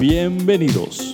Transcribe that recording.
Bienvenidos.